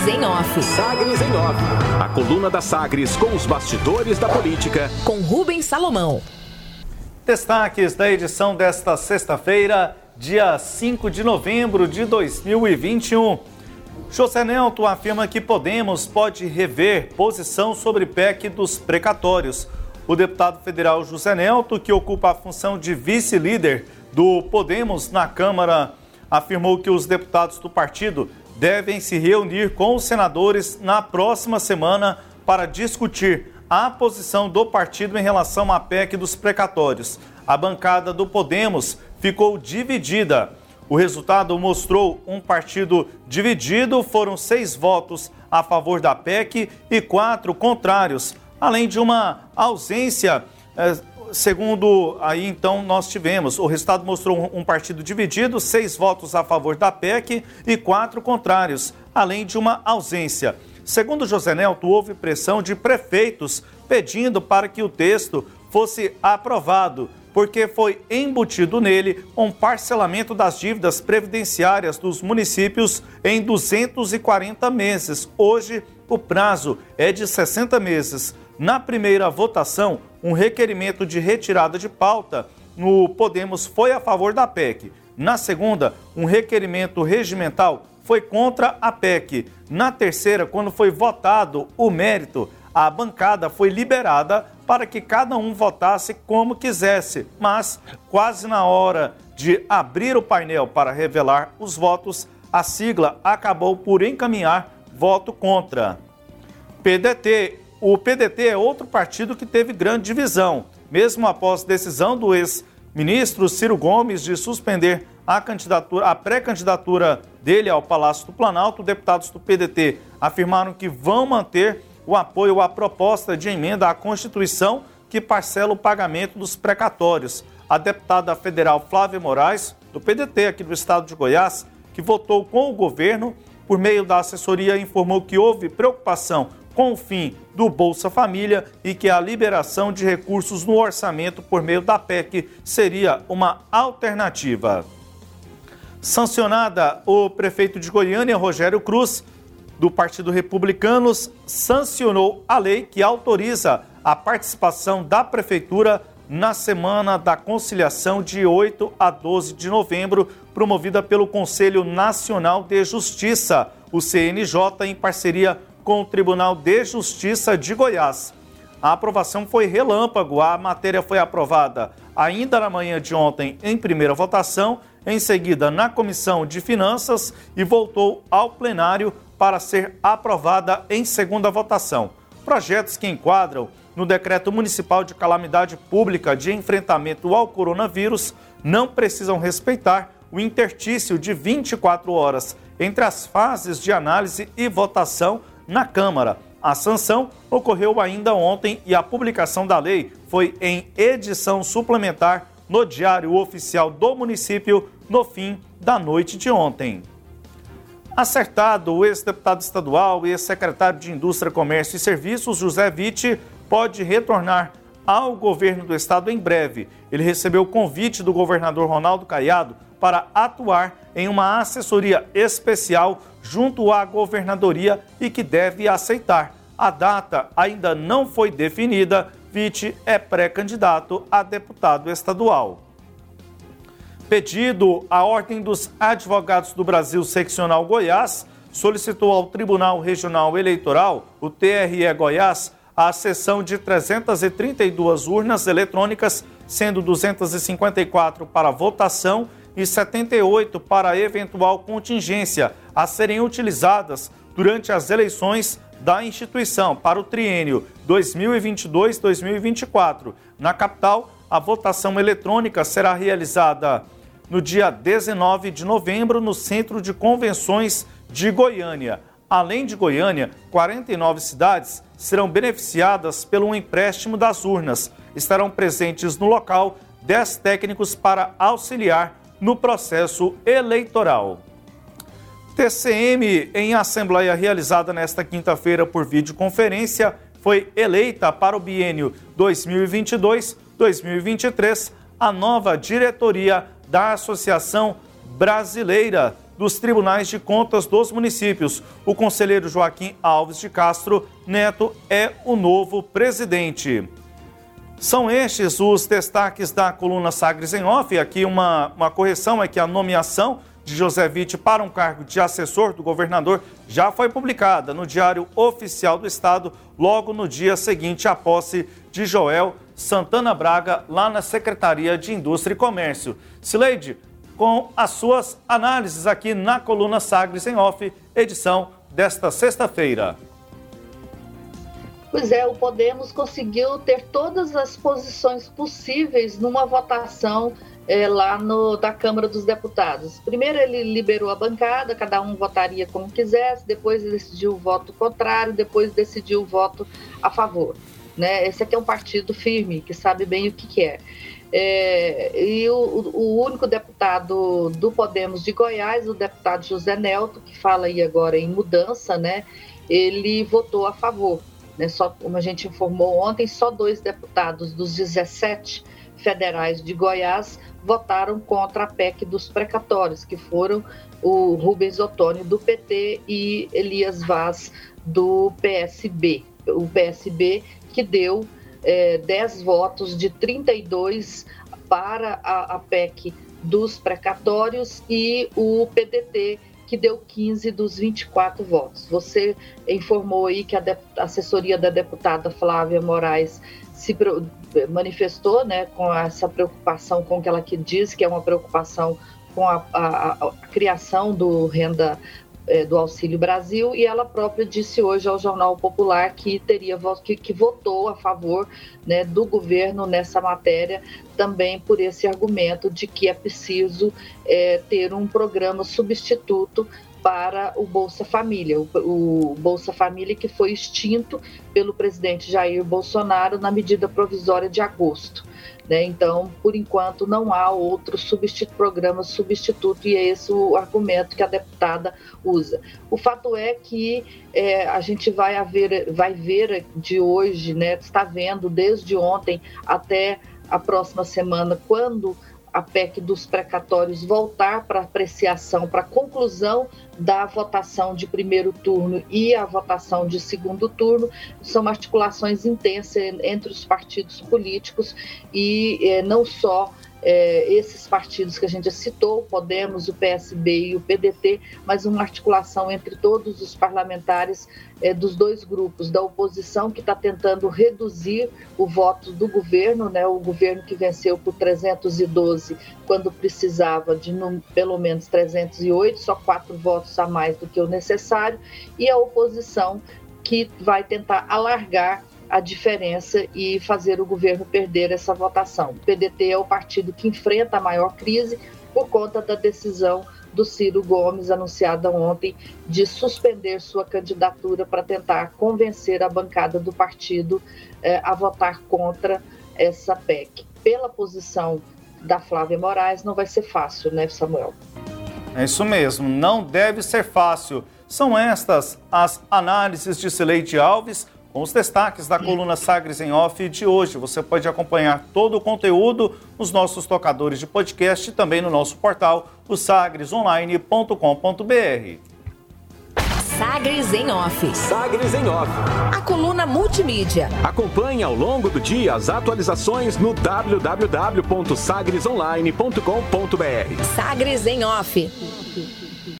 Sagres em Off. Sagres em Off. A coluna da Sagres com os bastidores da política. Com Rubens Salomão. Destaques da edição desta sexta-feira, dia 5 de novembro de 2021. José Nelto afirma que Podemos pode rever posição sobre PEC dos precatórios. O deputado federal José Nelto, que ocupa a função de vice-líder do Podemos na Câmara, afirmou que os deputados do partido devem se reunir com os senadores na próxima semana para discutir a posição do partido em relação à PEC dos precatórios. A bancada do Podemos ficou dividida. O resultado mostrou um partido dividido, foram seis votos a favor da PEC e quatro contrários, além de uma ausência eh, segundo aí então nós tivemos, o resultado mostrou um, partido dividido, seis votos a favor da PEC e quatro contrários, além de uma ausência. Segundo José Nelto, houve pressão de prefeitos pedindo para que o texto fosse aprovado, porque foi embutido nele um parcelamento das dívidas previdenciárias dos municípios em 240 meses. Hoje, o prazo é de 60 meses. Na primeira votação, um requerimento de retirada de pauta no Podemos foi a favor da PEC. Na segunda, um requerimento regimental foi contra a PEC. Na terceira, quando foi votado o mérito, a bancada foi liberada para que cada um votasse como quisesse, mas quase na hora de abrir o painel para revelar os votos, a sigla acabou por encaminhar voto contra. PDT o PDT é outro partido que teve grande divisão, mesmo após decisão do ex-ministro Ciro Gomes de suspender a candidatura, a pré-candidatura dele ao Palácio do Planalto, deputados do PDT afirmaram que vão manter o apoio à proposta de emenda à Constituição que parcela o pagamento dos precatórios. A deputada federal Flávia Moraes, do PDT aqui do estado de Goiás, que votou com o governo, por meio da assessoria, informou que houve preocupação com o fim do Bolsa Família e que a liberação de recursos no orçamento por meio da PEC seria uma alternativa. Sancionada, o prefeito de Goiânia, Rogério Cruz, do Partido Republicano, sancionou a lei que autoriza a participação da prefeitura na Semana da Conciliação de 8 a 12 de novembro, promovida pelo Conselho Nacional de Justiça, o CNJ, em parceria com o Tribunal de Justiça de Goiás. A aprovação foi relâmpago, a matéria foi aprovada ainda na manhã de ontem em primeira votação, em seguida na Comissão de Finanças e voltou ao plenário para ser aprovada em segunda votação. Projetos que enquadram no Decreto Municipal de Calamidade Pública de Enfrentamento ao Coronavírus não precisam respeitar o intertício de 24 horas entre as fases de análise e votação na Câmara. A sanção ocorreu ainda ontem e a publicação da lei foi em edição suplementar no Diário Oficial do Município no fim da noite de ontem. Acertado, o ex-deputado estadual e ex-secretário de Indústria, Comércio e Serviços, José Vitti, pode retornar ao governo do estado em breve. Ele recebeu o convite do governador Ronaldo Caiado para atuar em uma assessoria especial junto à governadoria e que deve aceitar. A data ainda não foi definida. Vitti é pré-candidato a deputado estadual. Pedido, a Ordem dos Advogados do Brasil Seccional Goiás solicitou ao Tribunal Regional Eleitoral, o TRE Goiás, a cessão de 332 urnas eletrônicas, sendo 254 para votação e 78 para eventual contingência a serem utilizadas durante as eleições da instituição para o triênio 2022-2024. Na capital, a votação eletrônica será realizada no dia 19 de novembro no Centro de Convenções de Goiânia. Além de Goiânia, 49 cidades serão beneficiadas pelo empréstimo das urnas. Estarão presentes no local 10 técnicos para auxiliar no processo eleitoral. TCM, em assembleia realizada nesta quinta-feira por videoconferência, foi eleita para o biênio 2022-2023 a nova diretoria da Associação Brasileira dos tribunais de contas dos municípios. O conselheiro Joaquim Alves de Castro Neto é o novo presidente. São estes os destaques da coluna Sagres em Off. Aqui uma, uma correção é que a nomeação de José Witt para um cargo de assessor do governador já foi publicada no Diário Oficial do Estado, logo no dia seguinte à posse de Joel Santana Braga, lá na Secretaria de Indústria e Comércio. Sileide, com as suas análises aqui na coluna Sagres em Off, edição desta sexta-feira. Pois é, o Podemos conseguiu ter todas as posições possíveis numa votação é, lá no, da Câmara dos Deputados. Primeiro ele liberou a bancada, cada um votaria como quisesse, depois decidiu o voto contrário, depois decidiu o voto a favor. Né? Esse aqui é um partido firme, que sabe bem o que, que é. É. e o, o, único deputado do Podemos de Goiás, o deputado José Nelto, que fala aí agora em mudança, né? Ele votou a favor. Né? Só, como a gente informou ontem, só dois deputados dos 17 federais de Goiás votaram contra a PEC dos precatórios, que foram o Rubens Ottoni do PT e Elias Vaz do PSB. O PSB que deu é, 10 votos de 32 para a, a PEC dos precatórios e o PDT que deu 15 dos 24 votos. Você informou aí que a, a assessoria da deputada Flávia Moraes se manifestou né, com essa preocupação com o que ela que diz que é uma preocupação com a, a, a criação do renda é, do Auxílio Brasil e ela própria disse hoje ao Jornal Popular que teria que, que votou a favor né, do governo nessa matéria também por esse argumento de que é preciso é, ter um programa substituto para o Bolsa Família, o, Bolsa Família que foi extinto pelo presidente Jair Bolsonaro na medida provisória de agosto. Né? Então, por enquanto, não há outro substitu programa substituto e é esse o argumento que a deputada usa. O fato é que é, a gente vai, haver, vai ver de hoje, né, está vendo desde ontem até a próxima semana, quando a PEC dos precatórios voltar para apreciação, para conclusão da votação de primeiro turno e a votação de segundo turno, são articulações intensas entre os partidos políticos e eh, não só é, esses partidos que a gente citou, o Podemos, o PSB e o PDT, mas uma articulação entre todos os parlamentares é, dos dois grupos, da oposição que está tentando reduzir o voto do governo, né, o governo que venceu por 312 quando precisava de no, pelo menos 308, só quatro votos a mais do que o necessário, e a oposição que vai tentar alargar a diferença e fazer o governo perder essa votação. O PDT é o partido que enfrenta a maior crise por conta da decisão do Ciro Gomes, anunciada ontem, de suspender sua candidatura para tentar convencer a bancada do partido eh, a votar contra essa PEC. Pela posição da Flávia Moraes, não vai ser fácil, né, Samuel? É isso mesmo, não deve ser fácil. São estas as análises de Sileide Alves com os destaques da coluna Sagres em Off de hoje. Você pode acompanhar todo o conteúdo nos nossos tocadores de podcast e também no nosso portal, o sagresonline.com.br. Sagres em Off. Sagres em Off. A coluna multimídia. Acompanhe ao longo do dia as atualizações no www.sagresonline.com.br. Sagres em Off.